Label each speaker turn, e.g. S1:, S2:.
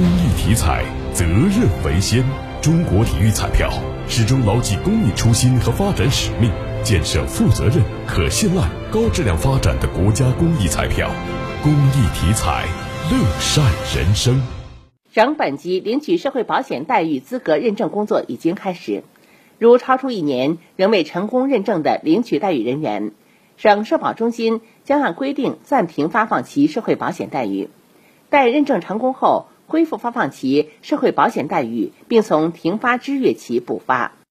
S1: 公益体彩，责任为先。中国体育彩票始终牢记公益初心和发展使命，建设负责任、可信赖、高质量发展的国家公益彩票。公益体彩，乐善人生。
S2: 省本级领取社会保险待遇资格认证工作已经开始，如超出一年仍未成功认证的领取待遇人员，省社保中心将按规定暂停发放其社会保险待遇。待认证成功后，恢复发放其社会保险待遇，并从停发之日起补发。